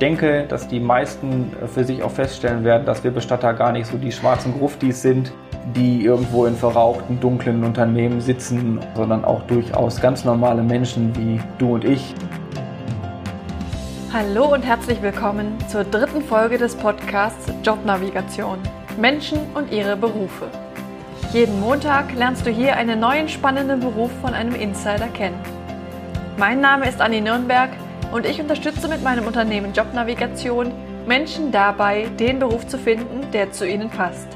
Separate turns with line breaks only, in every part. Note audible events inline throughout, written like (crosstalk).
denke, dass die meisten für sich auch feststellen werden, dass wir Bestatter gar nicht so die schwarzen Gruftis sind, die irgendwo in verrauchten, dunklen Unternehmen sitzen, sondern auch durchaus ganz normale Menschen wie du und ich.
Hallo und herzlich willkommen zur dritten Folge des Podcasts Jobnavigation. Menschen und ihre Berufe. Jeden Montag lernst du hier einen neuen spannenden Beruf von einem Insider kennen. Mein Name ist Anni Nürnberg und ich unterstütze mit meinem Unternehmen Jobnavigation Menschen dabei, den Beruf zu finden, der zu ihnen passt.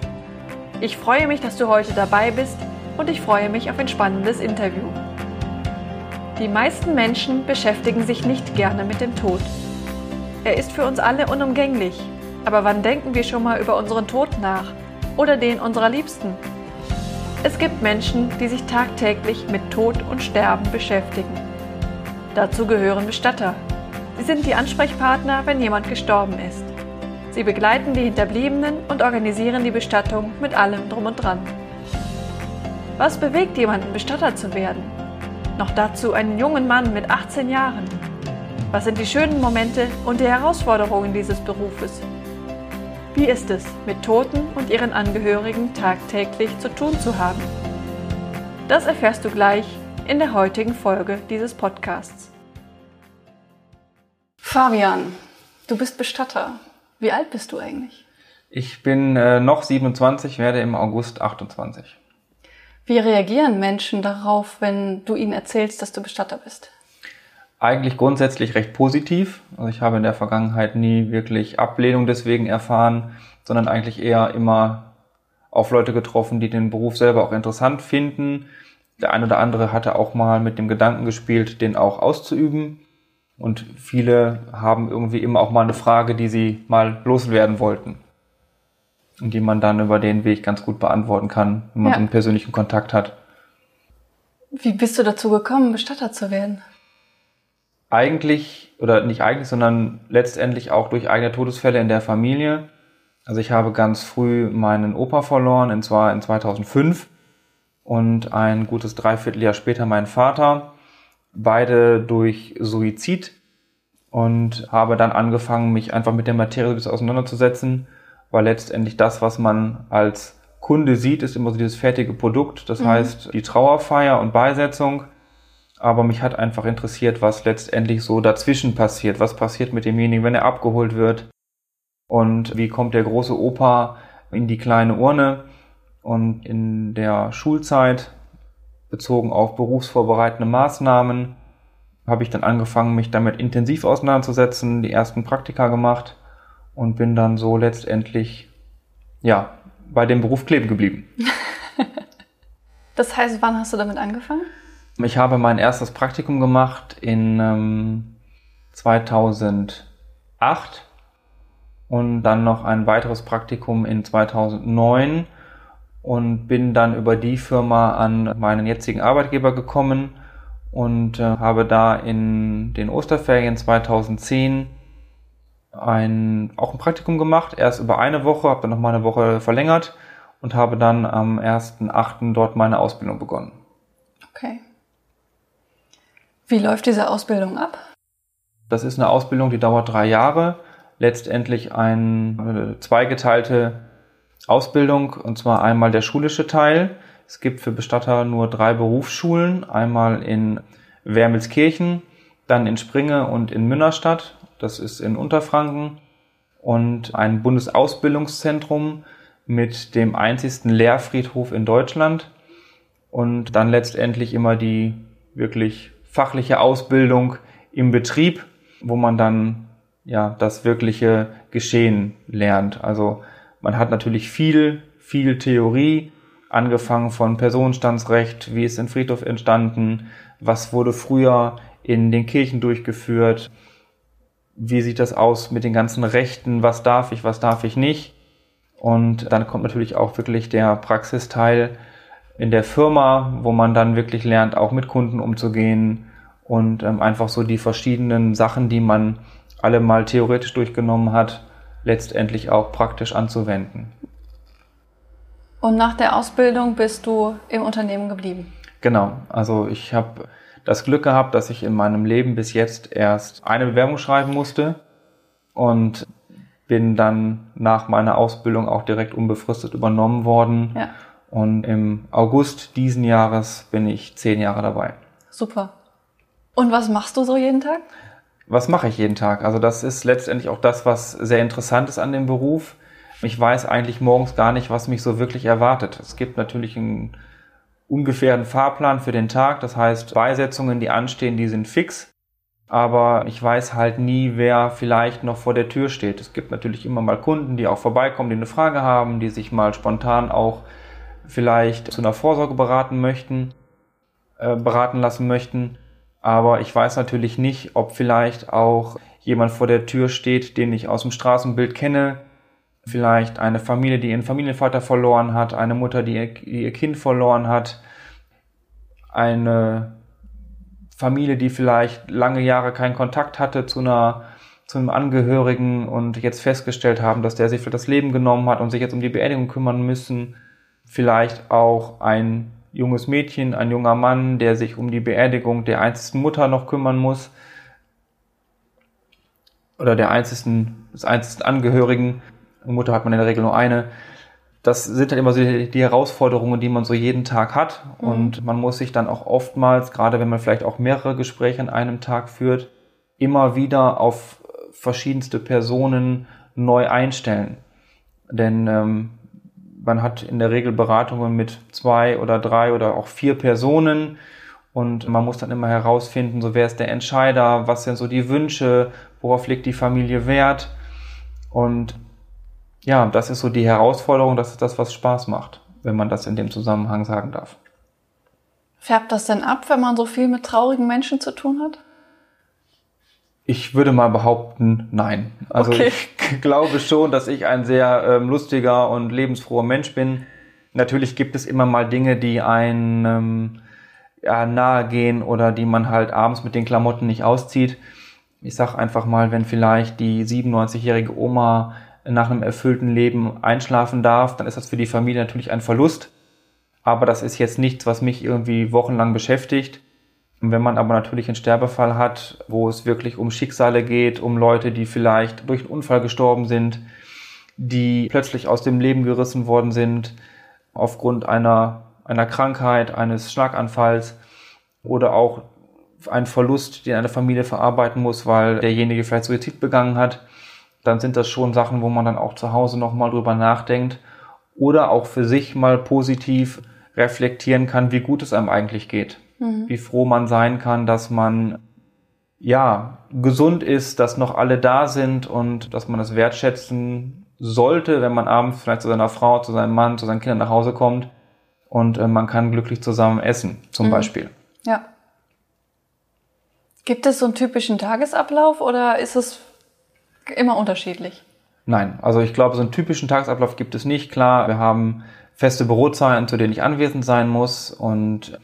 Ich freue mich, dass du heute dabei bist und ich freue mich auf ein spannendes Interview. Die meisten Menschen beschäftigen sich nicht gerne mit dem Tod. Er ist für uns alle unumgänglich. Aber wann denken wir schon mal über unseren Tod nach oder den unserer Liebsten? Es gibt Menschen, die sich tagtäglich mit Tod und Sterben beschäftigen. Dazu gehören Bestatter. Sie sind die Ansprechpartner, wenn jemand gestorben ist. Sie begleiten die Hinterbliebenen und organisieren die Bestattung mit allem drum und dran. Was bewegt jemanden, Bestatter zu werden? Noch dazu einen jungen Mann mit 18 Jahren. Was sind die schönen Momente und die Herausforderungen dieses Berufes? Wie ist es, mit Toten und ihren Angehörigen tagtäglich zu tun zu haben? Das erfährst du gleich in der heutigen Folge dieses Podcasts. Fabian, du bist Bestatter. Wie alt bist du eigentlich?
Ich bin äh, noch 27, werde im August 28.
Wie reagieren Menschen darauf, wenn du ihnen erzählst, dass du Bestatter bist?
Eigentlich grundsätzlich recht positiv. Also ich habe in der Vergangenheit nie wirklich Ablehnung deswegen erfahren, sondern eigentlich eher immer auf Leute getroffen, die den Beruf selber auch interessant finden. Der eine oder andere hatte auch mal mit dem Gedanken gespielt, den auch auszuüben. Und viele haben irgendwie immer auch mal eine Frage, die sie mal loswerden wollten. Und die man dann über den Weg ganz gut beantworten kann, wenn man ja. einen persönlichen Kontakt hat.
Wie bist du dazu gekommen, Bestatter zu werden?
eigentlich, oder nicht eigentlich, sondern letztendlich auch durch eigene Todesfälle in der Familie. Also ich habe ganz früh meinen Opa verloren, und zwar in 2005 und ein gutes Dreivierteljahr später meinen Vater, beide durch Suizid und habe dann angefangen, mich einfach mit der Materie auseinanderzusetzen, weil letztendlich das, was man als Kunde sieht, ist immer so dieses fertige Produkt. Das mhm. heißt, die Trauerfeier und Beisetzung aber mich hat einfach interessiert, was letztendlich so dazwischen passiert. Was passiert mit demjenigen, wenn er abgeholt wird? Und wie kommt der große Opa in die kleine Urne? Und in der Schulzeit, bezogen auf berufsvorbereitende Maßnahmen, habe ich dann angefangen, mich damit intensiv auseinanderzusetzen, die ersten Praktika gemacht und bin dann so letztendlich, ja, bei dem Beruf kleben geblieben. (laughs)
das heißt, wann hast du damit angefangen?
Ich habe mein erstes Praktikum gemacht in ähm, 2008 und dann noch ein weiteres Praktikum in 2009 und bin dann über die Firma an meinen jetzigen Arbeitgeber gekommen und äh, habe da in den Osterferien 2010 ein, auch ein Praktikum gemacht, erst über eine Woche, habe dann noch mal eine Woche verlängert und habe dann am 1.8. dort meine Ausbildung begonnen.
Okay. Wie läuft diese Ausbildung ab?
Das ist eine Ausbildung, die dauert drei Jahre. Letztendlich eine zweigeteilte Ausbildung, und zwar einmal der schulische Teil. Es gibt für Bestatter nur drei Berufsschulen, einmal in Wermelskirchen, dann in Springe und in Münnerstadt, das ist in Unterfranken, und ein Bundesausbildungszentrum mit dem einzigsten Lehrfriedhof in Deutschland und dann letztendlich immer die wirklich fachliche Ausbildung im Betrieb, wo man dann ja das wirkliche Geschehen lernt. Also man hat natürlich viel, viel Theorie, angefangen von Personenstandsrecht, wie ist ein Friedhof entstanden, was wurde früher in den Kirchen durchgeführt, wie sieht das aus mit den ganzen Rechten, was darf ich, was darf ich nicht. Und dann kommt natürlich auch wirklich der Praxisteil, in der Firma, wo man dann wirklich lernt, auch mit Kunden umzugehen und ähm, einfach so die verschiedenen Sachen, die man alle mal theoretisch durchgenommen hat, letztendlich auch praktisch anzuwenden.
Und nach der Ausbildung bist du im Unternehmen geblieben?
Genau, also ich habe das Glück gehabt, dass ich in meinem Leben bis jetzt erst eine Bewerbung schreiben musste und bin dann nach meiner Ausbildung auch direkt unbefristet übernommen worden. Ja. Und im August diesen Jahres bin ich zehn Jahre dabei.
Super. Und was machst du so jeden Tag?
Was mache ich jeden Tag? Also das ist letztendlich auch das, was sehr interessant ist an dem Beruf. Ich weiß eigentlich morgens gar nicht, was mich so wirklich erwartet. Es gibt natürlich einen ungefähren Fahrplan für den Tag. Das heißt, Beisetzungen, die anstehen, die sind fix. Aber ich weiß halt nie, wer vielleicht noch vor der Tür steht. Es gibt natürlich immer mal Kunden, die auch vorbeikommen, die eine Frage haben, die sich mal spontan auch vielleicht zu einer Vorsorge beraten möchten, äh, beraten lassen möchten. Aber ich weiß natürlich nicht, ob vielleicht auch jemand vor der Tür steht, den ich aus dem Straßenbild kenne, vielleicht eine Familie, die ihren Familienvater verloren hat, eine Mutter, die ihr, ihr Kind verloren hat, eine Familie, die vielleicht lange Jahre keinen Kontakt hatte zu einer zu einem Angehörigen und jetzt festgestellt haben, dass der sich für das Leben genommen hat und sich jetzt um die Beerdigung kümmern müssen. Vielleicht auch ein junges Mädchen, ein junger Mann, der sich um die Beerdigung der einzigen Mutter noch kümmern muss. Oder der einzigen, des einzigen Angehörigen. Mutter hat man in der Regel nur eine. Das sind halt immer so die, die Herausforderungen, die man so jeden Tag hat. Mhm. Und man muss sich dann auch oftmals, gerade wenn man vielleicht auch mehrere Gespräche an einem Tag führt, immer wieder auf verschiedenste Personen neu einstellen. Denn ähm, man hat in der Regel Beratungen mit zwei oder drei oder auch vier Personen und man muss dann immer herausfinden, so wer ist der Entscheider, was sind so die Wünsche, worauf legt die Familie Wert und ja, das ist so die Herausforderung, das ist das, was Spaß macht, wenn man das in dem Zusammenhang sagen darf.
Färbt das denn ab, wenn man so viel mit traurigen Menschen zu tun hat?
Ich würde mal behaupten, nein. Also okay. ich (laughs) glaube schon, dass ich ein sehr ähm, lustiger und lebensfroher Mensch bin. Natürlich gibt es immer mal Dinge, die einem ähm, ja, nahe gehen oder die man halt abends mit den Klamotten nicht auszieht. Ich sag einfach mal, wenn vielleicht die 97-jährige Oma nach einem erfüllten Leben einschlafen darf, dann ist das für die Familie natürlich ein Verlust. Aber das ist jetzt nichts, was mich irgendwie wochenlang beschäftigt. Wenn man aber natürlich einen Sterbefall hat, wo es wirklich um Schicksale geht, um Leute, die vielleicht durch einen Unfall gestorben sind, die plötzlich aus dem Leben gerissen worden sind, aufgrund einer, einer Krankheit, eines Schlaganfalls oder auch ein Verlust, den eine Familie verarbeiten muss, weil derjenige vielleicht Suizid begangen hat, dann sind das schon Sachen, wo man dann auch zu Hause nochmal drüber nachdenkt oder auch für sich mal positiv reflektieren kann, wie gut es einem eigentlich geht mhm. wie froh man sein kann, dass man ja gesund ist, dass noch alle da sind und dass man das wertschätzen sollte, wenn man abends vielleicht zu seiner Frau, zu seinem Mann, zu seinen Kindern nach Hause kommt und äh, man kann glücklich zusammen essen, zum mhm. Beispiel.
Ja. Gibt es so einen typischen Tagesablauf oder ist es immer unterschiedlich?
Nein, also ich glaube, so einen typischen Tagesablauf gibt es nicht. Klar, wir haben feste Bürozeiten, zu denen ich anwesend sein muss und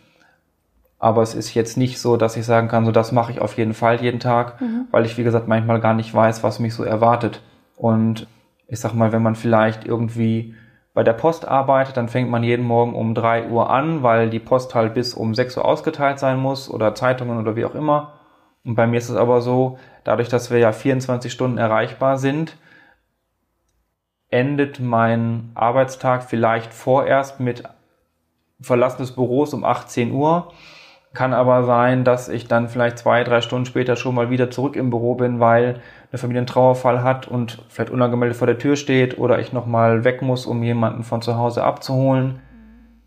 aber es ist jetzt nicht so, dass ich sagen kann, so das mache ich auf jeden Fall jeden Tag, mhm. weil ich, wie gesagt, manchmal gar nicht weiß, was mich so erwartet. Und ich sag mal, wenn man vielleicht irgendwie bei der Post arbeitet, dann fängt man jeden Morgen um drei Uhr an, weil die Post halt bis um sechs Uhr ausgeteilt sein muss oder Zeitungen oder wie auch immer. Und bei mir ist es aber so, dadurch, dass wir ja 24 Stunden erreichbar sind, endet mein Arbeitstag vielleicht vorerst mit Verlassen des Büros um 18 Uhr kann aber sein, dass ich dann vielleicht zwei, drei Stunden später schon mal wieder zurück im Büro bin, weil eine Familie einen Trauerfall hat und vielleicht unangemeldet vor der Tür steht oder ich nochmal weg muss, um jemanden von zu Hause abzuholen.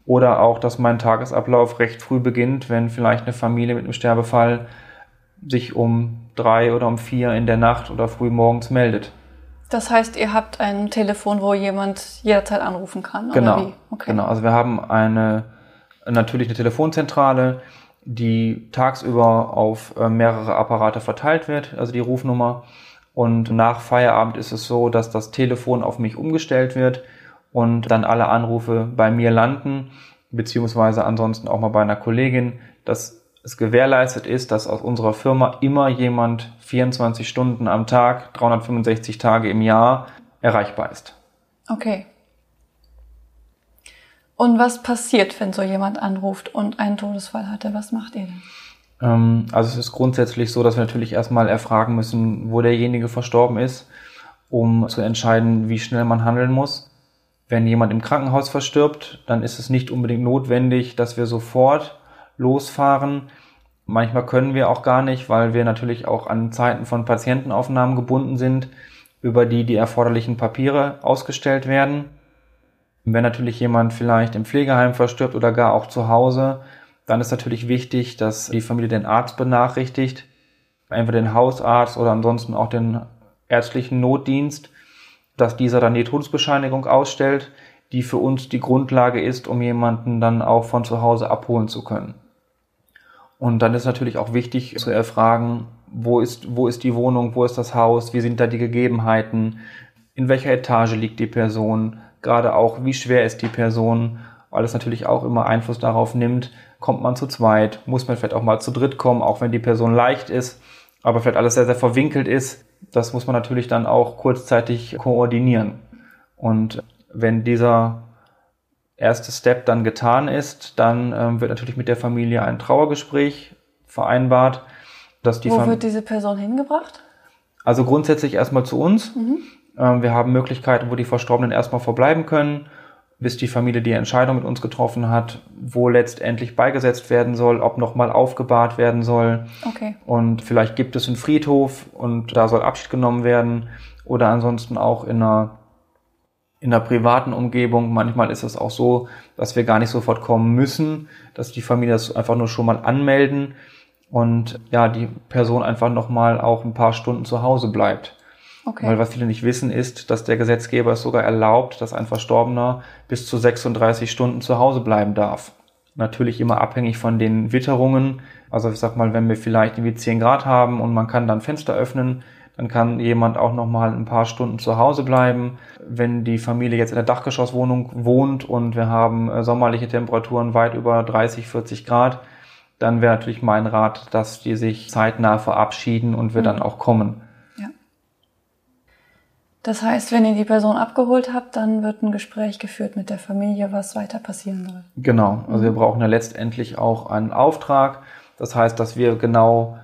Oder auch, dass mein Tagesablauf recht früh beginnt, wenn vielleicht eine Familie mit einem Sterbefall sich um drei oder um vier in der Nacht oder früh morgens meldet.
Das heißt, ihr habt ein Telefon, wo jemand jederzeit anrufen kann?
Genau. Okay. Genau. Also wir haben eine natürlich eine Telefonzentrale, die tagsüber auf äh, mehrere Apparate verteilt wird, also die Rufnummer. Und nach Feierabend ist es so, dass das Telefon auf mich umgestellt wird und dann alle Anrufe bei mir landen, beziehungsweise ansonsten auch mal bei einer Kollegin, dass es gewährleistet ist, dass aus unserer Firma immer jemand 24 Stunden am Tag, 365 Tage im Jahr erreichbar ist.
Okay. Und was passiert, wenn so jemand anruft und einen Todesfall hatte? Was macht ihr denn?
Ähm, also es ist grundsätzlich so, dass wir natürlich erstmal erfragen müssen, wo derjenige verstorben ist, um zu entscheiden, wie schnell man handeln muss. Wenn jemand im Krankenhaus verstirbt, dann ist es nicht unbedingt notwendig, dass wir sofort losfahren. Manchmal können wir auch gar nicht, weil wir natürlich auch an Zeiten von Patientenaufnahmen gebunden sind, über die die erforderlichen Papiere ausgestellt werden. Wenn natürlich jemand vielleicht im Pflegeheim verstirbt oder gar auch zu Hause, dann ist natürlich wichtig, dass die Familie den Arzt benachrichtigt, entweder den Hausarzt oder ansonsten auch den ärztlichen Notdienst, dass dieser dann die Todesbescheinigung ausstellt, die für uns die Grundlage ist, um jemanden dann auch von zu Hause abholen zu können. Und dann ist natürlich auch wichtig zu erfragen, wo ist, wo ist die Wohnung, wo ist das Haus, wie sind da die Gegebenheiten, in welcher Etage liegt die Person, gerade auch, wie schwer ist die Person, weil es natürlich auch immer Einfluss darauf nimmt, kommt man zu zweit, muss man vielleicht auch mal zu dritt kommen, auch wenn die Person leicht ist, aber vielleicht alles sehr, sehr verwinkelt ist. Das muss man natürlich dann auch kurzzeitig koordinieren. Und wenn dieser erste Step dann getan ist, dann ähm, wird natürlich mit der Familie ein Trauergespräch vereinbart.
Dass die Wo Fam wird diese Person hingebracht?
Also grundsätzlich erstmal zu uns. Mhm. Ähm, wir haben Möglichkeiten, wo die Verstorbenen erstmal verbleiben können bis die Familie die Entscheidung mit uns getroffen hat, wo letztendlich beigesetzt werden soll, ob nochmal aufgebahrt werden soll.
Okay.
Und vielleicht gibt es einen Friedhof und da soll Abschied genommen werden oder ansonsten auch in einer in einer privaten Umgebung. Manchmal ist es auch so, dass wir gar nicht sofort kommen müssen, dass die Familie das einfach nur schon mal anmelden und ja, die Person einfach nochmal auch ein paar Stunden zu Hause bleibt. Okay. Weil was viele nicht wissen ist, dass der Gesetzgeber es sogar erlaubt, dass ein Verstorbener bis zu 36 Stunden zu Hause bleiben darf. Natürlich immer abhängig von den Witterungen. Also ich sag mal, wenn wir vielleicht irgendwie 10 Grad haben und man kann dann Fenster öffnen, dann kann jemand auch noch mal ein paar Stunden zu Hause bleiben. Wenn die Familie jetzt in der Dachgeschosswohnung wohnt und wir haben äh, sommerliche Temperaturen weit über 30, 40 Grad, dann wäre natürlich mein Rat, dass die sich zeitnah verabschieden und wir mhm. dann auch kommen.
Das heißt, wenn ihr die Person abgeholt habt, dann wird ein Gespräch geführt mit der Familie, was weiter passieren soll.
Genau, also wir brauchen ja letztendlich auch einen Auftrag. Das heißt, dass wir genau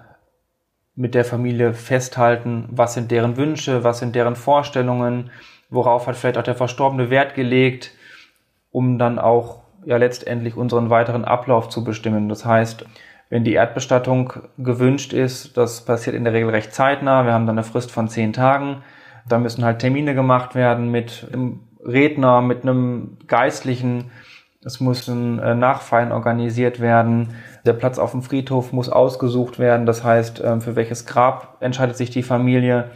mit der Familie festhalten, was sind deren Wünsche, was sind deren Vorstellungen, worauf hat vielleicht auch der Verstorbene Wert gelegt, um dann auch ja letztendlich unseren weiteren Ablauf zu bestimmen. Das heißt, wenn die Erdbestattung gewünscht ist, das passiert in der Regel recht zeitnah. Wir haben dann eine Frist von zehn Tagen da müssen halt Termine gemacht werden mit einem Redner, mit einem Geistlichen. Es müssen äh, Nachfeiern organisiert werden. Der Platz auf dem Friedhof muss ausgesucht werden. Das heißt, äh, für welches Grab entscheidet sich die Familie.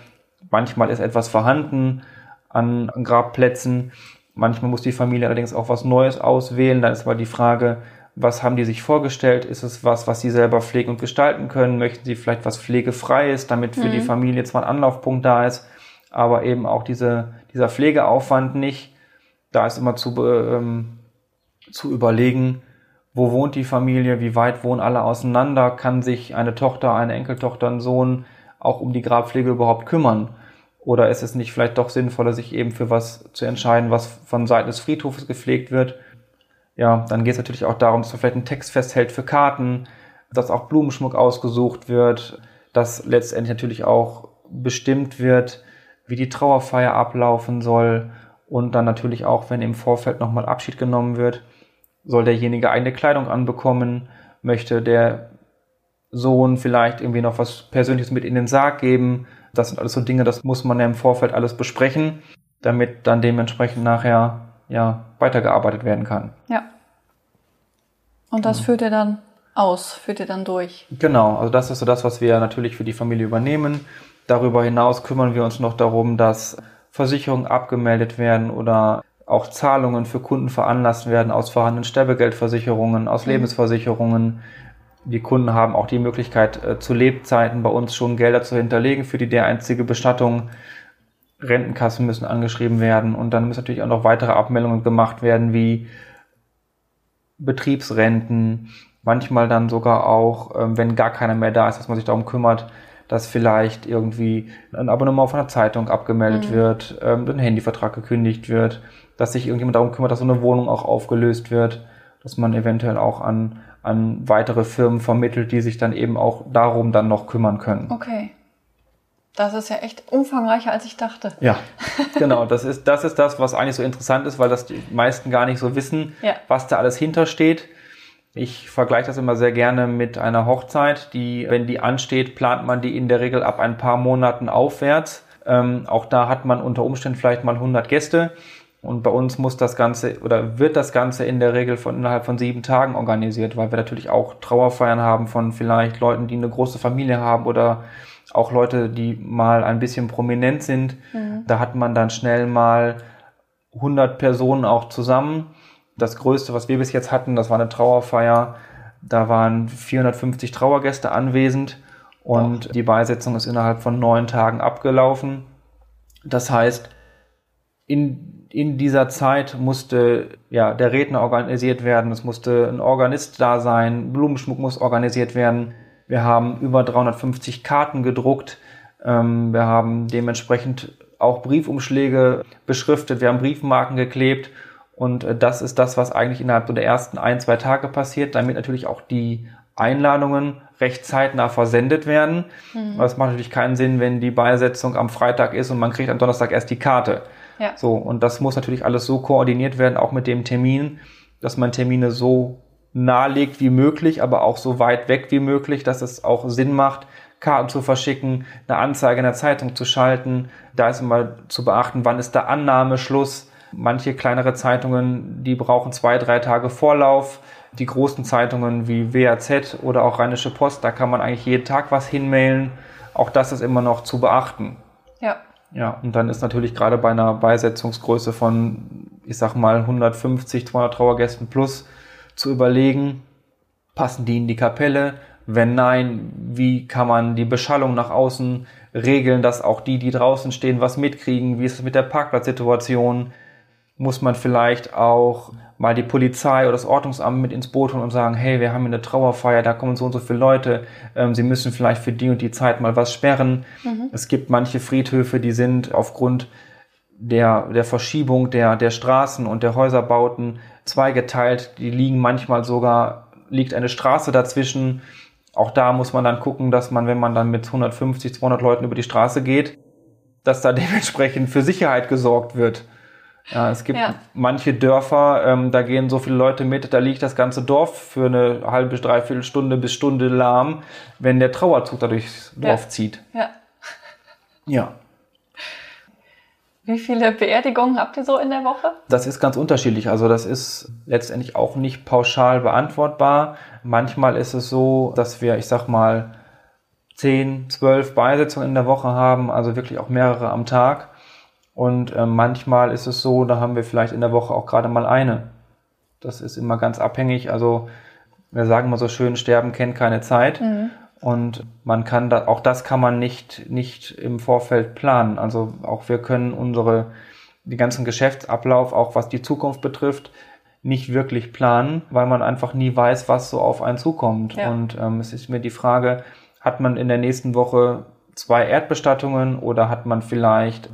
Manchmal ist etwas vorhanden an Grabplätzen. Manchmal muss die Familie allerdings auch was Neues auswählen. Dann ist mal die Frage, was haben die sich vorgestellt? Ist es was, was sie selber pflegen und gestalten können? Möchten sie vielleicht was pflegefreies, damit für mhm. die Familie zwar ein Anlaufpunkt da ist, aber eben auch diese, dieser Pflegeaufwand nicht. Da ist immer zu, ähm, zu überlegen, wo wohnt die Familie, wie weit wohnen alle auseinander, kann sich eine Tochter, eine Enkeltochter, ein Sohn auch um die Grabpflege überhaupt kümmern? Oder ist es nicht vielleicht doch sinnvoller, sich eben für was zu entscheiden, was von Seiten des Friedhofes gepflegt wird? Ja, dann geht es natürlich auch darum, dass man vielleicht einen Text festhält für Karten, dass auch Blumenschmuck ausgesucht wird, dass letztendlich natürlich auch bestimmt wird, wie die Trauerfeier ablaufen soll und dann natürlich auch, wenn im Vorfeld nochmal Abschied genommen wird, soll derjenige eigene Kleidung anbekommen, möchte der Sohn vielleicht irgendwie noch was Persönliches mit in den Sarg geben. Das sind alles so Dinge, das muss man ja im Vorfeld alles besprechen, damit dann dementsprechend nachher ja weitergearbeitet werden kann.
Ja. Und das ja. führt ihr dann aus, führt ihr dann durch.
Genau, also das ist so das, was wir natürlich für die Familie übernehmen. Darüber hinaus kümmern wir uns noch darum, dass Versicherungen abgemeldet werden oder auch Zahlungen für Kunden veranlasst werden aus vorhandenen Sterbegeldversicherungen, aus mhm. Lebensversicherungen. Die Kunden haben auch die Möglichkeit, äh, zu Lebzeiten bei uns schon Gelder zu hinterlegen für die dereinstige Bestattung. Rentenkassen müssen angeschrieben werden und dann müssen natürlich auch noch weitere Abmeldungen gemacht werden, wie Betriebsrenten, manchmal dann sogar auch, ähm, wenn gar keiner mehr da ist, dass man sich darum kümmert, dass vielleicht irgendwie ein Abonnement von einer Zeitung abgemeldet mhm. wird, ähm, ein Handyvertrag gekündigt wird, dass sich irgendjemand darum kümmert, dass so eine Wohnung auch aufgelöst wird, dass man eventuell auch an an weitere Firmen vermittelt, die sich dann eben auch darum dann noch kümmern können.
Okay. Das ist ja echt umfangreicher, als ich dachte.
Ja, (laughs) genau. Das ist, das ist das, was eigentlich so interessant ist, weil das die meisten gar nicht so wissen,
Ja.
was da alles hintersteht. Ich vergleiche das immer sehr gerne mit einer Hochzeit, die, wenn die ansteht, plant man die in der Regel ab ein paar Monaten aufwärts. Ähm, auch da hat man unter Umständen vielleicht mal 100 Gäste. Und bei uns muss das Ganze oder wird das Ganze in der Regel von innerhalb von sieben Tagen organisiert, weil wir natürlich auch Trauerfeiern haben von vielleicht Leuten, die eine große Familie haben oder auch Leute, die mal ein bisschen prominent sind. Da hat man dann schnell mal 100 Personen auch zusammen. Das größte, was wir bis jetzt hatten, das war eine Trauerfeier. Da waren 450 Trauergäste anwesend und die Beisetzung ist innerhalb von neun Tagen abgelaufen. Das heißt, in, in dieser Zeit musste ja der Redner organisiert werden, es musste ein Organist da sein, Blumenschmuck muss organisiert werden. Wir haben über 350 Karten gedruckt. Ähm, wir haben dementsprechend auch Briefumschläge beschriftet, wir haben Briefmarken geklebt und äh, das ist das, was eigentlich innerhalb so der ersten ein, zwei Tage passiert, damit natürlich auch die Einladungen recht zeitnah versendet werden. Aber es macht natürlich keinen Sinn, wenn die Beisetzung am Freitag ist und man kriegt am Donnerstag erst die Karte.
Ja.
So, und das muss natürlich alles so koordiniert werden, auch mit dem Termin, dass man Termine so nahelegt wie möglich, aber auch so weit weg wie möglich, dass es auch Sinn macht, Karten zu verschicken, eine Anzeige in der Zeitung zu schalten. Da ist immer zu beachten, wann ist der Annahmeschluss. Manche kleinere Zeitungen, die brauchen zwei, drei Tage Vorlauf. Die großen Zeitungen wie WAZ oder auch Rheinische Post, da kann man eigentlich jeden Tag was hinmailen. Auch das ist immer noch zu beachten.
Ja.
Ja, und dann ist natürlich gerade bei einer Beisetzungsgröße von, ich sag mal, 150, 200 Trauergästen plus zu überlegen, passen die in die Kapelle? Wenn nein, wie kann man die Beschallung nach außen regeln, dass auch die, die draußen stehen, was mitkriegen? Wie ist es mit der Parkplatzsituation? Muss man vielleicht auch mal die Polizei oder das Ordnungsamt mit ins Boot holen und sagen, hey, wir haben hier eine Trauerfeier, da kommen so und so viele Leute, ähm, sie müssen vielleicht für die und die Zeit mal was sperren. Es gibt manche Friedhöfe, die sind aufgrund der, der Verschiebung der, der Straßen und der Häuserbauten zweigeteilt. Die liegen manchmal sogar, liegt eine Straße dazwischen. Auch da muss man dann gucken, dass man, wenn man dann mit 150, 200 Leuten über die Straße geht, dass da (laughs) dementsprechend für Sicherheit gesorgt wird. Ja, es gibt
Ja.
manche Dörfer, ähm, da gehen so viele Leute mit, da liegt das ganze Dorf für eine halbe, dreiviertel Stunde bis Stunde lahm, wenn der Trauerzug da durchs Dorf
Ja.
zieht.
Ja.
Ja.
Wie viele Beerdigungen habt ihr so in der Woche?
Das ist ganz unterschiedlich. Also das ist letztendlich auch nicht pauschal beantwortbar. Manchmal ist es so, dass wir, ich sag mal, 10, 12 Beisetzungen in der Woche haben, also wirklich auch mehrere am Tag. Und äh, manchmal ist es so, da haben wir vielleicht in der Woche auch gerade mal eine. Das ist immer ganz abhängig. Also wir sagen mal so schön, Sterben kennt keine Zeit. Und man kann da, auch das kann man nicht, nicht im Vorfeld planen. Also auch wir können unsere, den ganzen Geschäftsablauf, auch was die Zukunft betrifft, nicht wirklich planen, weil man einfach nie weiß, was so auf einen zukommt.
Ja.
Und ähm, es ist mir die Frage, hat man in der nächsten Woche zwei Erdbestattungen oder hat man vielleicht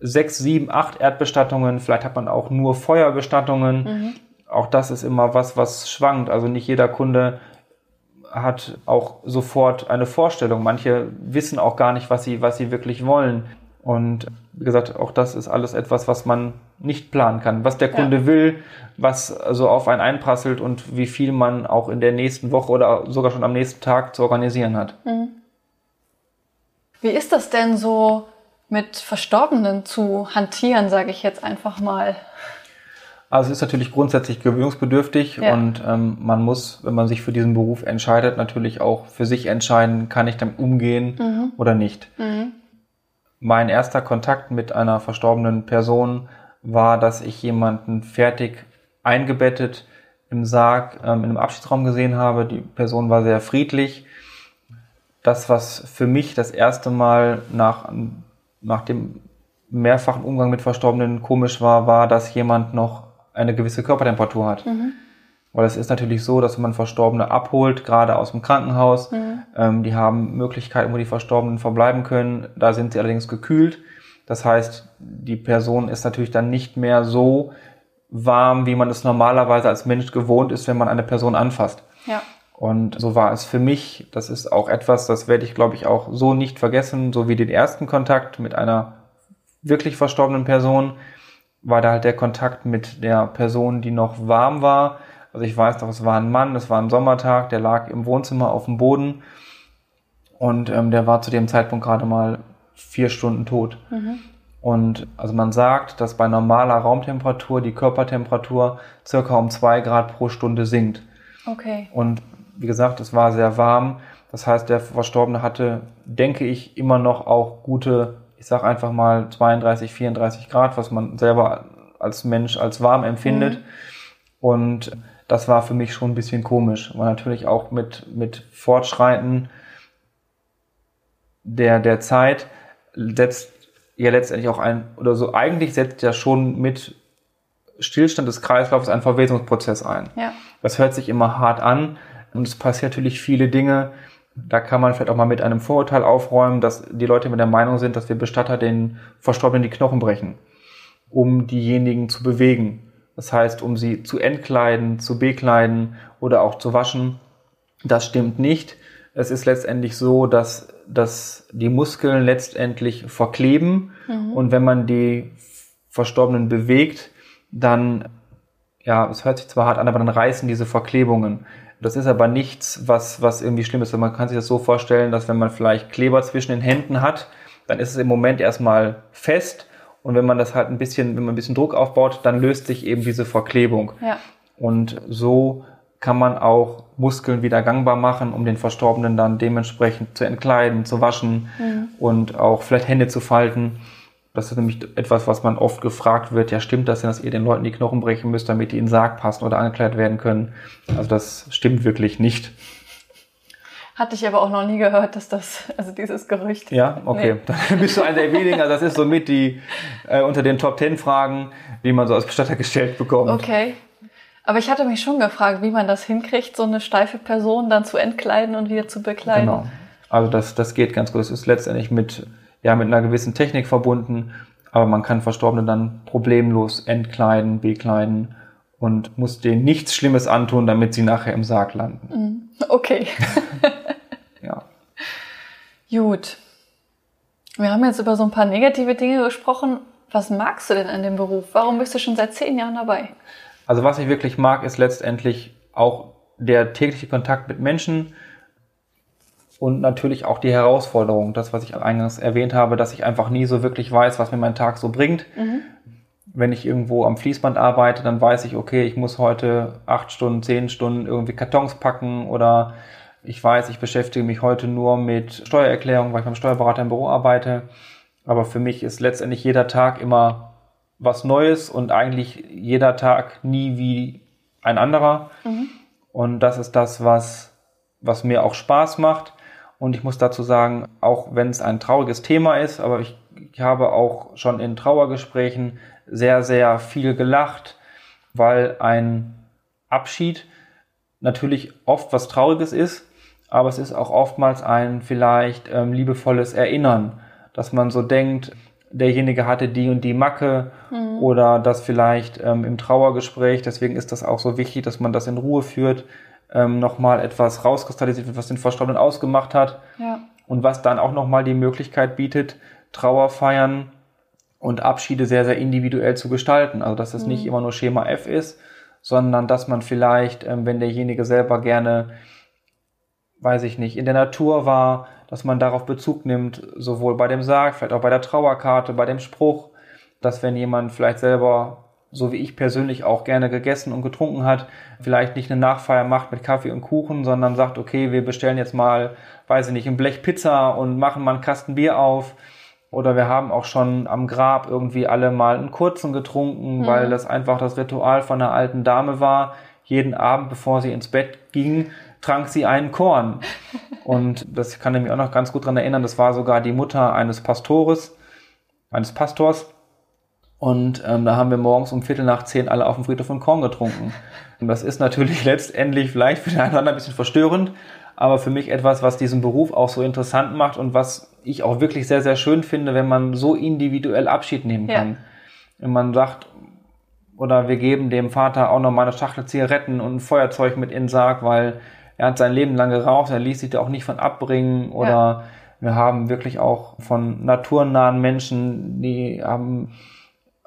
sechs, sieben, acht Erdbestattungen, vielleicht hat man auch nur Feuerbestattungen. Auch das ist immer was, was schwankt. Also nicht jeder Kunde hat auch sofort eine Vorstellung. Manche wissen auch gar nicht, was sie, was sie wirklich wollen. Und wie gesagt, auch das ist alles etwas, was man nicht planen kann. Was der Kunde will, was so auf einen einprasselt und wie viel man auch in der nächsten Woche oder sogar schon am nächsten Tag zu organisieren hat.
Wie ist das denn so mit Verstorbenen zu hantieren, sage ich jetzt einfach mal?
Also es ist natürlich grundsätzlich gewöhnungsbedürftig
Ja.
und ähm, man muss, wenn man sich für diesen Beruf entscheidet, natürlich auch für sich entscheiden, kann ich damit umgehen oder nicht. Mein erster Kontakt mit einer verstorbenen Person war, dass ich jemanden fertig eingebettet im Sarg, ähm, in einem Abschiedsraum gesehen habe. Die Person war sehr friedlich. Das, was für mich das erste Mal nach, nach dem mehrfachen Umgang mit Verstorbenen komisch war, war, dass jemand noch eine gewisse Körpertemperatur hat. Weil es ist natürlich so, dass wenn man Verstorbene abholt, gerade aus dem Krankenhaus, ähm, die haben Möglichkeiten, wo die Verstorbenen verbleiben können. Da sind sie allerdings gekühlt. Das heißt, die Person ist natürlich dann nicht mehr so warm, wie man es normalerweise als Mensch gewohnt ist, wenn man eine Person anfasst.
Ja.
Und so war es für mich. Das ist auch etwas, das werde ich, glaube ich, auch so nicht vergessen, so wie den ersten Kontakt mit einer wirklich verstorbenen Person, war da halt der Kontakt mit der Person, die noch warm war. Also ich weiß noch, es war ein Mann, es war ein Sommertag, der lag im Wohnzimmer auf dem Boden und ähm, der war zu dem Zeitpunkt gerade mal vier Stunden tot.
Mhm.
Und also man sagt, dass bei normaler Raumtemperatur die Körpertemperatur circa um zwei Grad pro Stunde sinkt.
Okay.
Und wie gesagt, es war sehr warm. Das heißt, der Verstorbene hatte, denke ich, immer noch auch gute, ich sage einfach mal 32, 34 Grad, was man selber als Mensch als warm empfindet.
Mhm.
Und das war für mich schon ein bisschen komisch, weil natürlich auch mit, mit Fortschreiten der, der Zeit setzt ja letztendlich auch ein, oder so eigentlich setzt ja schon mit Stillstand des Kreislaufs ein Verwesungsprozess ein.
Ja.
Das hört sich immer hart an und es passieren natürlich viele Dinge. Da kann man vielleicht auch mal mit einem Vorurteil aufräumen, dass die Leute mit der Meinung sind, dass wir Bestatter den Verstorbenen die Knochen brechen, um diejenigen zu bewegen. Das heißt, um sie zu entkleiden, zu bekleiden oder auch zu waschen. Das stimmt nicht. Es ist letztendlich so, dass, dass die Muskeln letztendlich verkleben und wenn man die Verstorbenen bewegt, dann, ja, es hört sich zwar hart an, aber dann reißen diese Verklebungen. Das ist aber nichts, was, was irgendwie schlimm ist. Man kann sich das so vorstellen, dass wenn man vielleicht Kleber zwischen den Händen hat, dann ist es im Moment erstmal fest und wenn man das halt ein bisschen, wenn man ein bisschen Druck aufbaut, dann löst sich eben diese Verklebung.
Ja.
Und so kann man auch Muskeln wieder gangbar machen, um den Verstorbenen dann dementsprechend zu entkleiden, zu waschen und auch vielleicht Hände zu falten. Das ist nämlich etwas, was man oft gefragt wird. Ja, stimmt das denn, dass ihr den Leuten die Knochen brechen müsst, damit die in den Sarg passen oder angekleidet werden können? Also das stimmt wirklich nicht.
Hatte ich aber auch noch nie gehört, dass das, also dieses Gerücht.
Ja, okay.
Nee.
Dann bist du einer der wenigen. Also das ist somit die äh, unter den Top Ten Fragen, die man so als Bestatter gestellt bekommt.
Okay. Aber ich hatte mich schon gefragt, wie man das hinkriegt, so eine steife Person dann zu entkleiden und wieder zu bekleiden.
Genau. Also das, das geht ganz gut. Das ist letztendlich mit, ja, mit einer gewissen Technik verbunden, aber man kann Verstorbene dann problemlos entkleiden, bekleiden und muss denen nichts Schlimmes antun, damit sie nachher im Sarg landen.
Okay. (laughs)
Ja.
Gut. Wir haben jetzt über so ein paar negative Dinge gesprochen. Was magst du denn an dem Beruf? Warum bist du schon seit zehn Jahren dabei?
Also was ich wirklich mag, ist letztendlich auch der tägliche Kontakt mit Menschen und natürlich auch die Herausforderung, das, was ich eingangs erwähnt habe, dass ich einfach nie so wirklich weiß, was mir mein Tag so bringt. Wenn ich irgendwo am Fließband arbeite, dann weiß ich, okay, ich muss heute acht Stunden, zehn Stunden irgendwie Kartons packen oder ich weiß, ich beschäftige mich heute nur mit Steuererklärung, weil ich beim Steuerberater im Büro arbeite. Aber für mich ist letztendlich jeder Tag immer was Neues und eigentlich jeder Tag nie wie ein anderer. Und das ist das, was, was mir auch Spaß macht. Und ich muss dazu sagen, auch wenn es ein trauriges Thema ist, aber ich, ich habe auch schon in Trauergesprächen sehr, sehr viel gelacht, weil ein Abschied natürlich oft was Trauriges ist, aber es ist auch oftmals ein vielleicht ähm, liebevolles Erinnern, dass man so denkt, derjenige hatte die und die Macke oder das vielleicht ähm, im Trauergespräch, deswegen ist das auch so wichtig, dass man das in Ruhe führt, ähm, nochmal etwas rauskristallisiert wird, was den Verstorbenen ausgemacht hat
Ja.
und was dann auch nochmal die Möglichkeit bietet, Trauerfeiern und Abschiede sehr, sehr individuell zu gestalten. Also dass es nicht immer nur Schema F ist, sondern dass man vielleicht, ähm, wenn derjenige selber gerne, weiß ich nicht, in der Natur war, dass man darauf Bezug nimmt, sowohl bei dem Sarg, vielleicht auch bei der Trauerkarte, bei dem Spruch, dass wenn jemand vielleicht selber, so wie ich persönlich auch gerne gegessen und getrunken hat, vielleicht nicht eine Nachfeier macht mit Kaffee und Kuchen, sondern sagt, okay, wir bestellen jetzt mal, weiß ich nicht, ein Blech Pizza und machen mal einen Kasten Bier auf. Oder wir haben auch schon am Grab irgendwie alle mal einen kurzen getrunken, weil das einfach das Ritual von einer alten Dame war. Jeden Abend, bevor sie ins Bett ging, trank sie einen Korn. (laughs) Und das kann ich mich auch noch ganz gut dran erinnern. Das war sogar die Mutter eines Pastores, eines Pastors. Und ähm, da haben wir morgens um Viertel nach zehn alle auf dem Friedhof von Korn getrunken. Und das ist natürlich (laughs) letztendlich vielleicht für den einen oder anderen ein bisschen verstörend, aber für mich etwas, was diesen Beruf auch so interessant macht und was ich auch wirklich sehr, sehr schön finde, wenn man so individuell Abschied nehmen
Ja.
kann. Wenn man sagt, Oder wir geben dem Vater auch noch mal eine Schachtel Zigaretten und ein Feuerzeug mit in den Sarg, weil er hat sein Leben lang geraucht, er ließ sich da auch nicht von abbringen. Oder ja. wir haben wirklich auch von naturnahen Menschen, die haben,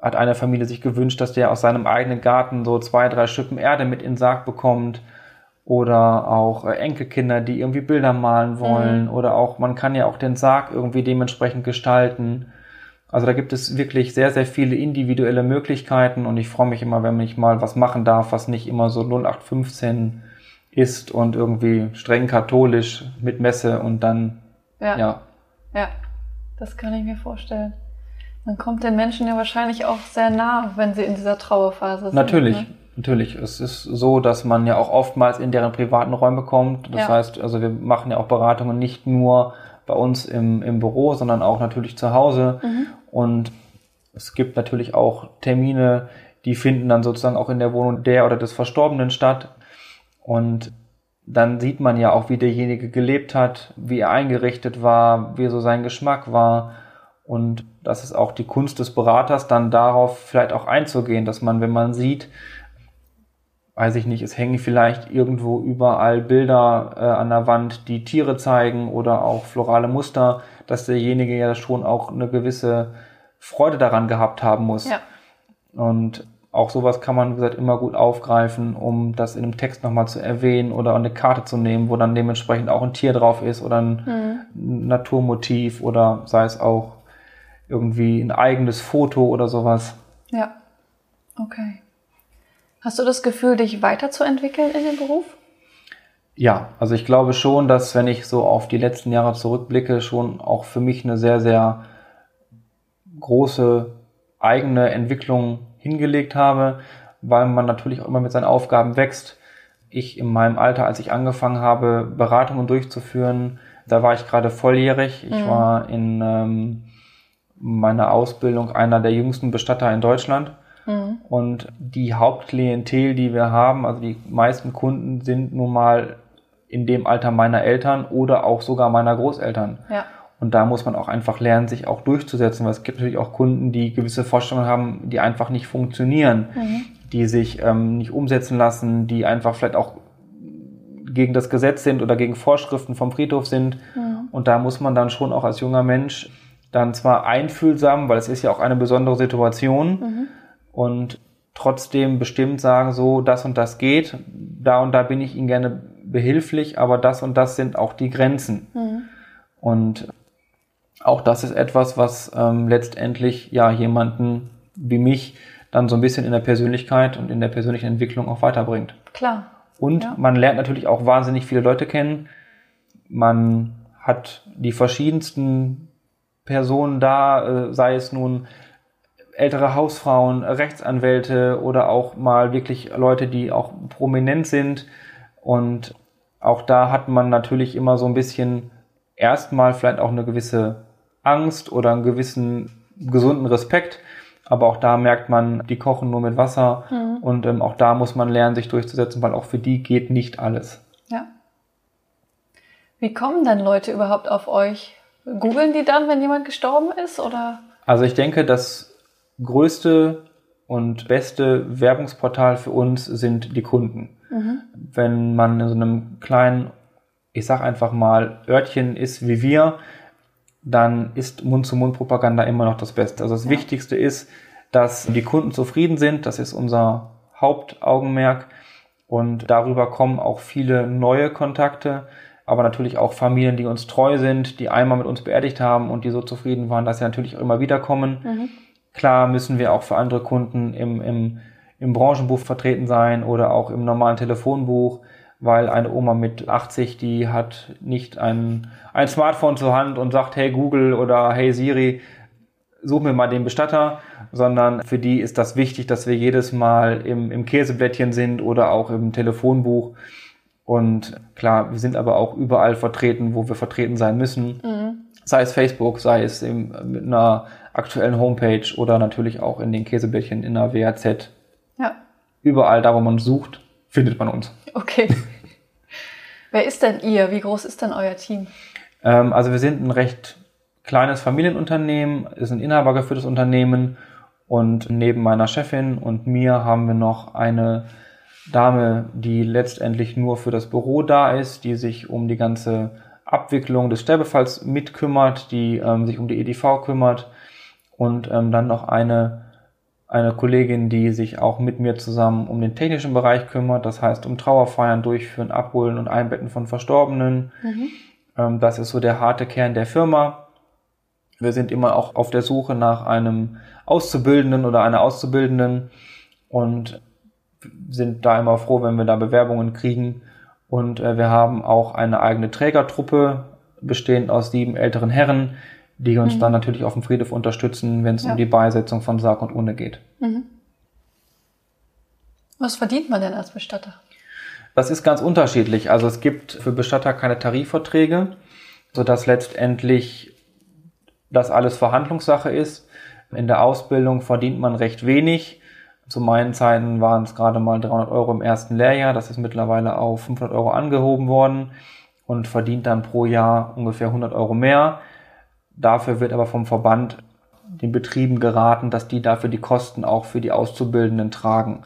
hat eine Familie sich gewünscht, dass der aus seinem eigenen Garten so zwei, drei Schippen Erde mit in den Sarg bekommt oder auch äh, Enkelkinder, die irgendwie Bilder malen wollen mhm. oder auch, man kann ja auch den Sarg irgendwie dementsprechend gestalten. Also da gibt es wirklich sehr, sehr viele individuelle Möglichkeiten und ich freue mich immer, wenn ich mal was machen darf, was nicht immer so 0815 ist und irgendwie streng katholisch mit Messe und dann,
ja. Ja, ja das kann ich mir vorstellen. Man kommt den Menschen ja wahrscheinlich auch sehr nah, wenn sie in dieser Trauerphase sind.
Natürlich. Ne? Natürlich, es ist so, dass man ja auch oftmals in deren privaten Räume kommt. Das ja. heißt, also wir machen ja auch Beratungen nicht nur bei uns im, im Büro, sondern auch natürlich zu Hause. Mhm. Und es gibt natürlich auch Termine, die finden dann sozusagen auch in der Wohnung der oder des Verstorbenen statt. Und dann sieht man ja auch, wie derjenige gelebt hat, wie er eingerichtet war, wie so sein Geschmack war. Und das ist auch die Kunst des Beraters, dann darauf vielleicht auch einzugehen, dass man, wenn man sieht, weiß ich nicht, es hängen vielleicht irgendwo überall Bilder äh, an der Wand, die Tiere zeigen oder auch florale Muster, dass derjenige ja schon auch eine gewisse Freude daran gehabt haben muss. Ja. Und auch sowas kann man, wie gesagt, immer gut aufgreifen, um das in einem Text nochmal zu erwähnen oder eine Karte zu nehmen, wo dann dementsprechend auch ein Tier drauf ist oder ein mhm. Naturmotiv oder sei es auch irgendwie ein eigenes Foto oder sowas.
Ja. Okay. Hast du das Gefühl, dich weiterzuentwickeln in dem Beruf?
Ja, also ich glaube schon, dass wenn ich so auf die letzten Jahre zurückblicke, schon auch für mich eine sehr, sehr große eigene Entwicklung hingelegt habe, weil man natürlich auch immer mit seinen Aufgaben wächst. Ich in meinem Alter, als ich angefangen habe, Beratungen durchzuführen, da war ich gerade volljährig. Ich mhm. war in ähm, meiner Ausbildung einer der jüngsten Bestatter in Deutschland. Mhm. Und die Hauptklientel, die wir haben, also die meisten Kunden sind nun mal in dem Alter meiner Eltern oder auch sogar meiner Großeltern. Ja. Und da muss man auch einfach lernen, sich auch durchzusetzen, weil es gibt natürlich auch Kunden, die gewisse Vorstellungen haben, die einfach nicht funktionieren, mhm. die sich ähm, nicht umsetzen lassen, die einfach vielleicht auch gegen das Gesetz sind oder gegen Vorschriften vom Friedhof sind. Mhm. Und da muss man dann schon auch als junger Mensch dann zwar einfühlsam, weil es ist ja auch eine besondere Situation, mhm und trotzdem bestimmt sagen, so das und das geht, da und da bin ich Ihnen gerne behilflich, aber das und das sind auch die Grenzen. Mhm. Und auch das ist etwas, was ähm, letztendlich ja jemanden wie mich dann so ein bisschen in der Persönlichkeit und in der persönlichen Entwicklung auch weiterbringt.
Klar.
Und ja. man lernt natürlich auch wahnsinnig viele Leute kennen. Man hat die verschiedensten Personen da, äh, sei es nun ältere Hausfrauen, Rechtsanwälte oder auch mal wirklich Leute, die auch prominent sind. Und auch da hat man natürlich immer so ein bisschen erstmal vielleicht auch eine gewisse Angst oder einen gewissen gesunden Respekt. Aber auch da merkt man, die kochen nur mit Wasser. Mhm. Und ähm, auch da muss man lernen, sich durchzusetzen, weil auch für die geht nicht alles.
Ja. Wie kommen denn Leute überhaupt auf euch? Googeln die dann, wenn jemand gestorben ist? Oder?
Also ich denke, dass größte und beste Werbungsportal für uns sind die Kunden. Mhm. Wenn man in so einem kleinen, ich sag einfach mal, Örtchen ist wie wir, dann ist Mund-zu-Mund-Propaganda immer noch das Beste. Also das ja. Wichtigste ist, dass die Kunden zufrieden sind. Das ist unser Hauptaugenmerk. Und darüber kommen auch viele neue Kontakte, aber natürlich auch Familien, die uns treu sind, die einmal mit uns beerdigt haben und die so zufrieden waren, dass sie natürlich auch immer wieder kommen. Mhm. Klar müssen wir auch für andere Kunden im, im, im Branchenbuch vertreten sein oder auch im normalen Telefonbuch, weil eine Oma mit 80, die hat nicht ein, ein Smartphone zur Hand und sagt, hey Google oder hey Siri, such mir mal den Bestatter, sondern für die ist das wichtig, dass wir jedes Mal im, im Käseblättchen sind oder auch im Telefonbuch. Und klar, wir sind aber auch überall vertreten, wo wir vertreten sein müssen. Mhm. Sei es Facebook, sei es im, mit einer aktuellen Homepage oder natürlich auch in den Käsebällchen in der WAZ. Ja. Überall da, wo man sucht, findet man uns.
Okay. (laughs) Wer ist denn ihr? Wie groß ist denn euer Team?
Ähm, also wir sind ein recht kleines Familienunternehmen, ist ein inhabergeführtes Unternehmen Und neben meiner Chefin und mir haben wir noch eine Dame, die letztendlich nur für das Büro da ist, die sich um die ganze Abwicklung des Sterbefalls mitkümmert, die ähm, sich um die EDV kümmert und ähm, dann noch eine, eine Kollegin, die sich auch mit mir zusammen um den technischen Bereich kümmert, das heißt um Trauerfeiern durchführen, abholen und einbetten von Verstorbenen. Mhm. Ähm, das ist so der harte Kern der Firma. Wir sind immer auch auf der Suche nach einem Auszubildenden oder einer Auszubildenden und sind da immer froh, wenn wir da Bewerbungen kriegen. Und äh, wir haben auch eine eigene Trägertruppe, bestehend aus sieben älteren Herren, die uns mhm. dann natürlich auf dem Friedhof unterstützen, wenn es ja. um die Beisetzung von Sarg und Urne geht. Mhm.
Was verdient man denn als Bestatter?
Das ist ganz unterschiedlich. Also es gibt für Bestatter keine Tarifverträge, sodass letztendlich das alles Verhandlungssache ist. In der Ausbildung verdient man recht wenig. Zu meinen Zeiten waren es gerade mal 300 Euro im ersten Lehrjahr. Das ist mittlerweile auf 500 Euro angehoben worden und verdient dann pro Jahr ungefähr 100 Euro mehr. Dafür wird aber vom Verband den Betrieben geraten, dass die dafür die Kosten auch für die Auszubildenden tragen.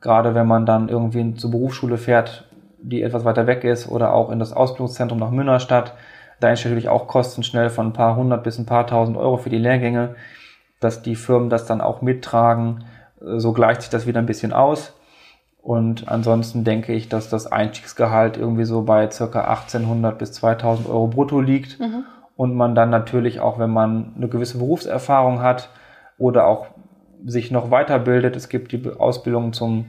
Gerade wenn man dann irgendwie zur Berufsschule fährt, die etwas weiter weg ist oder auch in das Ausbildungszentrum nach Münnerstadt, da entstehen natürlich auch Kosten schnell von ein paar hundert bis ein paar tausend Euro für die Lehrgänge, dass die Firmen das dann auch mittragen so gleicht sich das wieder ein bisschen aus. Und ansonsten denke ich, dass das Einstiegsgehalt irgendwie so bei circa 1800 bis 2000 Euro brutto liegt. Mhm. Und man dann natürlich auch, wenn man eine gewisse Berufserfahrung hat oder auch sich noch weiterbildet, es gibt die Ausbildung zum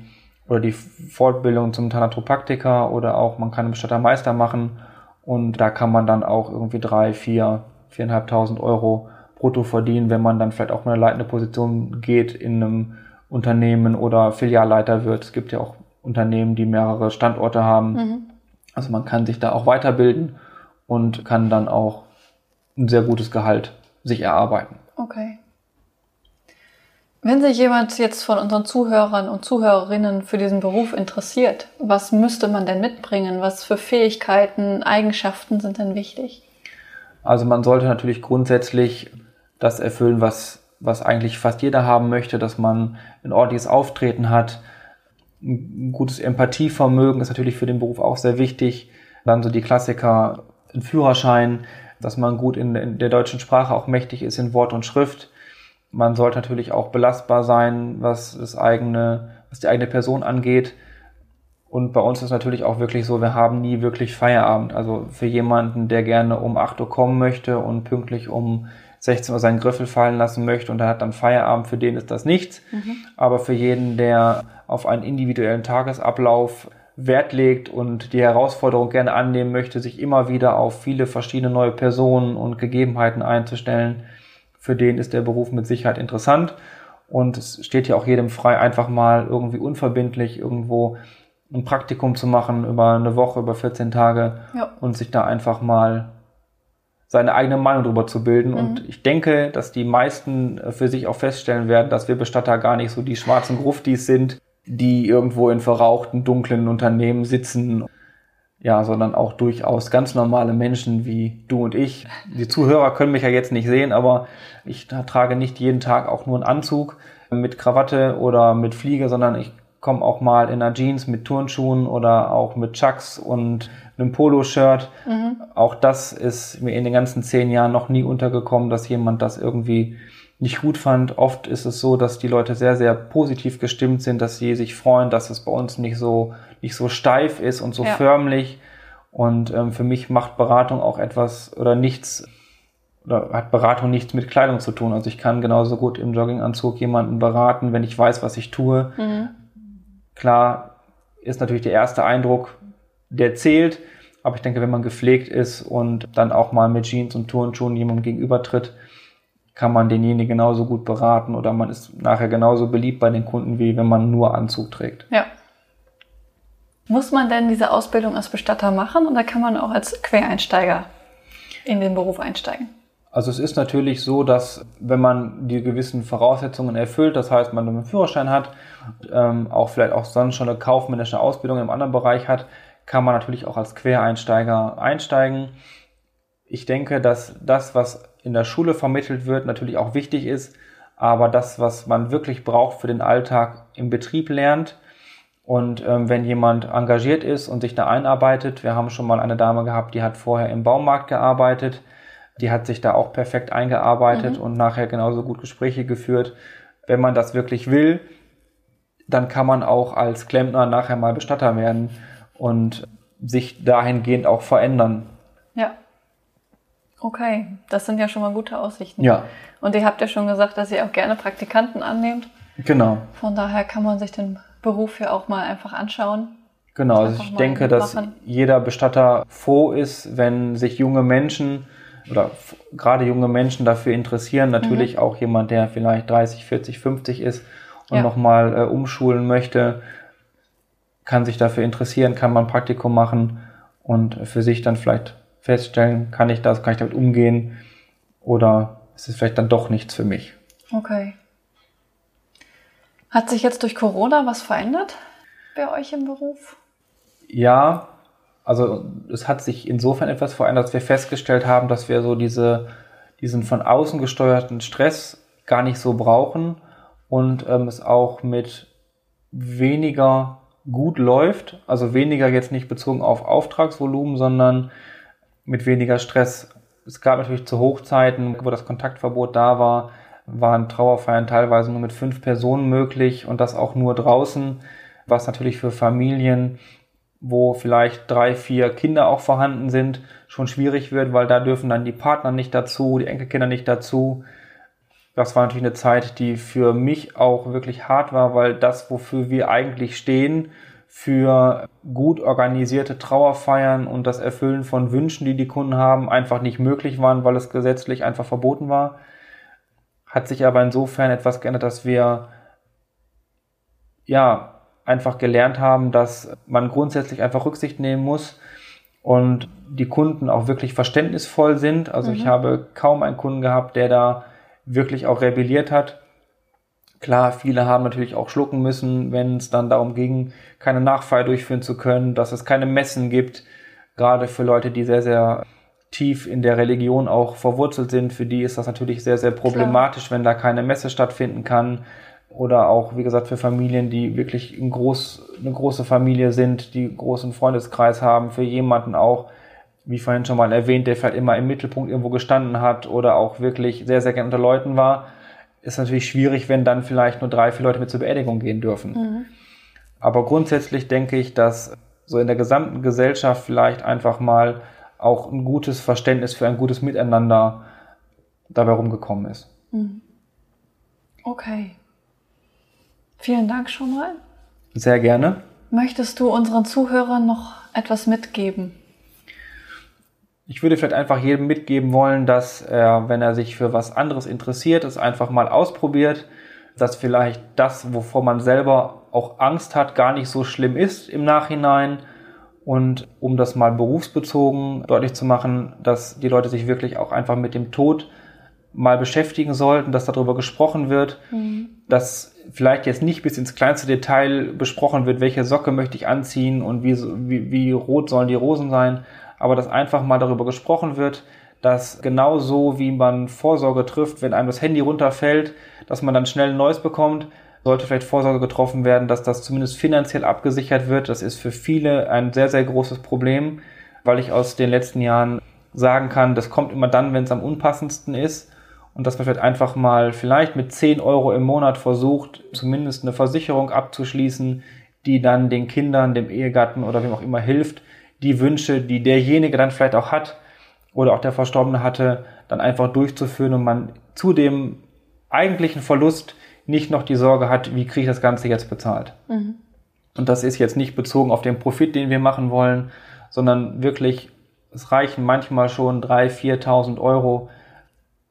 oder die Fortbildung zum Thanatopraktiker oder auch man kann einen Bestattermeister machen und da kann man dann auch irgendwie drei, vier, viereinhalbtausend Euro brutto verdienen, wenn man dann vielleicht auch in eine leitende Position geht in einem Unternehmen oder Filialleiter wird. Es gibt ja auch Unternehmen, die mehrere Standorte haben. Mhm. Also man kann sich da auch weiterbilden und kann dann auch ein sehr gutes Gehalt sich erarbeiten.
Okay. Wenn sich jemand jetzt von unseren Zuhörern und Zuhörerinnen für diesen Beruf interessiert, was müsste man denn mitbringen? Was für Fähigkeiten, Eigenschaften sind denn wichtig?
Also man sollte natürlich grundsätzlich das erfüllen, was was eigentlich fast jeder haben möchte, dass man ein ordentliches Auftreten hat. Ein gutes Empathievermögen ist natürlich für den Beruf auch sehr wichtig. Dann so die Klassiker, ein Führerschein, dass man gut in, der deutschen Sprache auch mächtig ist in Wort und Schrift. Man sollte natürlich auch belastbar sein, was das eigene, was die eigene Person angeht. Und bei uns ist natürlich auch wirklich so, wir haben nie wirklich Feierabend. Also für jemanden, der gerne um 8 Uhr kommen möchte und pünktlich um 16 Uhr seinen Griffel fallen lassen möchte und er hat dann Feierabend, für den ist das nichts. Mhm. Aber für jeden, der auf einen individuellen Tagesablauf Wert legt und die Herausforderung gerne annehmen möchte, sich immer wieder auf viele verschiedene neue Personen und Gegebenheiten einzustellen, für den ist der Beruf mit Sicherheit interessant. Und es steht ja auch jedem frei, einfach mal irgendwie unverbindlich irgendwo ein Praktikum zu machen über eine Woche, über 14 Tage ja. und sich da einfach mal seine eigene Meinung darüber zu bilden. Mhm. Und ich denke, dass die meisten äh, für sich auch feststellen werden, dass wir Bestatter gar nicht so die schwarzen Gruftis sind, die irgendwo in verrauchten, dunklen Unternehmen sitzen. Ja, sondern auch durchaus ganz normale Menschen wie du und ich. Die Zuhörer können mich ja jetzt nicht sehen, aber ich trage nicht jeden Tag auch nur einen Anzug mit Krawatte oder mit Fliege, sondern ich komme auch mal in einer Jeans mit Turnschuhen oder auch mit Chucks und einem Poloshirt. Mhm. Auch das ist mir in den ganzen zehn Jahren noch nie untergekommen, dass jemand das irgendwie nicht gut fand. Oft ist es so, dass die Leute sehr, sehr positiv gestimmt sind, dass sie sich freuen, dass es bei uns nicht so, nicht so steif ist und so ja. förmlich. Und ähm, für mich macht Beratung auch etwas oder nichts oder hat Beratung nichts mit Kleidung zu tun. Also ich kann genauso gut im Jogginganzug jemanden beraten, wenn ich weiß, was ich tue. Mhm. Klar ist natürlich der erste Eindruck, der zählt. Aber ich denke, wenn man gepflegt ist und dann auch mal mit Jeans und Turnschuhen jemandem gegenübertritt, kann man denjenigen genauso gut beraten oder man ist nachher genauso beliebt bei den Kunden, wie wenn man nur Anzug trägt.
Ja. Muss man denn diese Ausbildung als Bestatter machen oder kann man auch als Quereinsteiger in den Beruf einsteigen?
Also es ist natürlich so, dass wenn man die gewissen Voraussetzungen erfüllt, das heißt, man einen Führerschein hat, ähm, auch vielleicht auch sonst schon eine kaufmännische Ausbildung im anderen Bereich hat, kann man natürlich auch als Quereinsteiger einsteigen. Ich denke, dass das, was in der Schule vermittelt wird, natürlich auch wichtig ist, aber das, was man wirklich braucht für den Alltag im Betrieb lernt. Und ähm, wenn jemand engagiert ist und sich da einarbeitet, wir haben schon mal eine Dame gehabt, die hat vorher im Baumarkt gearbeitet, die hat sich da auch perfekt eingearbeitet mhm. und nachher genauso gut Gespräche geführt. Wenn man das wirklich will, dann kann man auch als Klempner nachher mal Bestatter werden und sich dahingehend auch verändern.
Ja. Okay, das sind ja schon mal gute Aussichten.
Ja.
Und ihr habt ja schon gesagt, dass ihr auch gerne Praktikanten annehmt.
Genau.
Von daher kann man sich den Beruf ja auch mal einfach anschauen.
Genau, also ich denke, dass jeder Bestatter froh ist, wenn sich junge Menschen oder gerade junge Menschen dafür interessieren. Natürlich mhm. auch jemand, der vielleicht 30, 40, 50 ist und ja. nochmal äh, umschulen möchte, kann sich dafür interessieren, kann man ein Praktikum machen und für sich dann vielleicht feststellen, kann ich das, kann ich damit umgehen oder ist es vielleicht dann doch nichts für mich.
Okay. Hat sich jetzt durch Corona was verändert bei euch im Beruf?
Ja, also es hat sich insofern etwas verändert, dass wir festgestellt haben, dass wir so diese, diesen von außen gesteuerten Stress gar nicht so brauchen und ähm, es auch mit weniger gut läuft, also weniger jetzt nicht bezogen auf Auftragsvolumen, sondern mit weniger Stress. Es gab natürlich zu Hochzeiten, wo das Kontaktverbot da war, waren Trauerfeiern teilweise nur mit fünf Personen möglich und das auch nur draußen, was natürlich für Familien, wo vielleicht drei, vier Kinder auch vorhanden sind, schon schwierig wird, weil da dürfen dann die Partner nicht dazu, die Enkelkinder nicht dazu. Das war natürlich eine Zeit, die für mich auch wirklich hart war, weil das, wofür wir eigentlich stehen, für gut organisierte Trauerfeiern und das Erfüllen von Wünschen, die die Kunden haben, einfach nicht möglich waren, weil es gesetzlich einfach verboten war. Hat sich aber insofern etwas geändert, dass wir ja einfach gelernt haben, dass man grundsätzlich einfach Rücksicht nehmen muss und die Kunden auch wirklich verständnisvoll sind. Also mhm. ich habe kaum einen Kunden gehabt, der da wirklich auch rebelliert hat. Klar, viele haben natürlich auch schlucken müssen, wenn es dann darum ging, keine Nachfeier durchführen zu können, dass es keine Messen gibt, gerade für Leute, die sehr, sehr tief in der Religion auch verwurzelt sind, für die ist das natürlich sehr, sehr problematisch, Klar. wenn da keine Messe stattfinden kann. Oder auch, wie gesagt, für Familien, die wirklich ein groß, eine große Familie sind, die einen großen Freundeskreis haben, für jemanden auch, wie vorhin schon mal erwähnt, der vielleicht immer im Mittelpunkt irgendwo gestanden hat oder auch wirklich sehr, sehr gerne unter Leuten war, ist natürlich schwierig, wenn dann vielleicht nur drei, vier Leute mit zur Beerdigung gehen dürfen. Mhm. Aber grundsätzlich denke ich, dass so in der gesamten Gesellschaft vielleicht einfach mal auch ein gutes Verständnis für ein gutes Miteinander dabei rumgekommen ist. Mhm.
Okay. Vielen Dank schon mal.
Sehr gerne.
Möchtest du unseren Zuhörern noch etwas mitgeben?
Ich würde vielleicht einfach jedem mitgeben wollen, dass er, wenn er sich für was anderes interessiert, es einfach mal ausprobiert, dass vielleicht das, wovor man selber auch Angst hat, gar nicht so schlimm ist im Nachhinein und um das mal berufsbezogen deutlich zu machen, dass die Leute sich wirklich auch einfach mit dem Tod mal beschäftigen sollten, dass darüber gesprochen wird, mhm. Dass vielleicht jetzt nicht bis ins kleinste Detail besprochen wird, welche Socke möchte ich anziehen und wie, wie, wie rot sollen die Rosen sein, aber dass einfach mal darüber gesprochen wird, dass genauso wie man Vorsorge trifft, wenn einem das Handy runterfällt, dass man dann schnell ein neues bekommt, sollte vielleicht Vorsorge getroffen werden, dass das zumindest finanziell abgesichert wird. Das ist für viele ein sehr, sehr großes Problem, weil ich aus den letzten Jahren sagen kann, das kommt immer dann, wenn es am unpassendsten ist. Und dass man vielleicht einfach mal vielleicht mit 10 Euro im Monat versucht, zumindest eine Versicherung abzuschließen, die dann den Kindern, dem Ehegatten oder wem auch immer hilft, die Wünsche, die derjenige dann vielleicht auch hat oder auch der Verstorbene hatte, dann einfach durchzuführen und man zu dem eigentlichen Verlust nicht noch die Sorge hat, wie kriege ich das Ganze jetzt bezahlt. Mhm. Und das ist jetzt nicht bezogen auf den Profit, den wir machen wollen, sondern wirklich, es reichen manchmal schon 3.000, 4.000 Euro.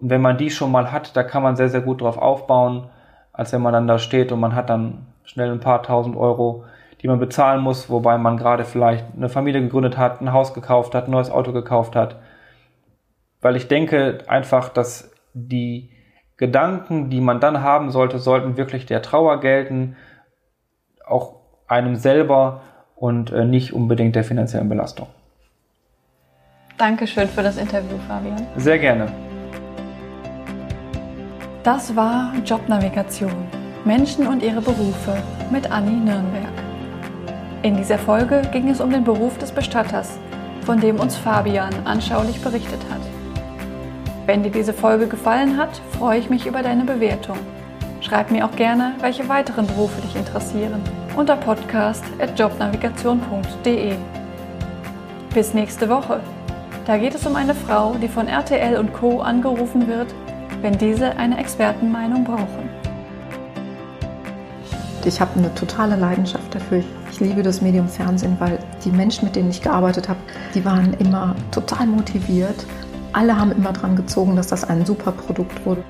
Und wenn man die schon mal hat, da kann man sehr, sehr gut drauf aufbauen, als wenn man dann da steht und man hat dann schnell ein paar tausend Euro, die man bezahlen muss, wobei man gerade vielleicht eine Familie gegründet hat, ein Haus gekauft hat, ein neues Auto gekauft hat. Weil ich denke einfach, dass die Gedanken, die man dann haben sollte, sollten wirklich der Trauer gelten, auch einem selber und äh, nicht unbedingt der finanziellen Belastung.
Dankeschön für das Interview, Fabian.
Sehr gerne.
Das war Jobnavigation. Menschen und ihre Berufe mit Anni Nürnberg. In dieser Folge ging es um den Beruf des Bestatters, von dem uns Fabian anschaulich berichtet hat. Wenn dir diese Folge gefallen hat, freue ich mich über deine Bewertung. Schreib mir auch gerne, welche weiteren Berufe dich interessieren unter podcast.jobnavigation.de. Bis nächste Woche. Da geht es um eine Frau, die von RTL und Co. angerufen wird, wenn diese eine Expertenmeinung brauchen.
Ich habe eine totale Leidenschaft dafür. Ich liebe das Medium Fernsehen, weil die Menschen, mit denen ich gearbeitet habe, die waren immer total motiviert. Alle haben immer dran gezogen, dass das ein super Produkt wurde.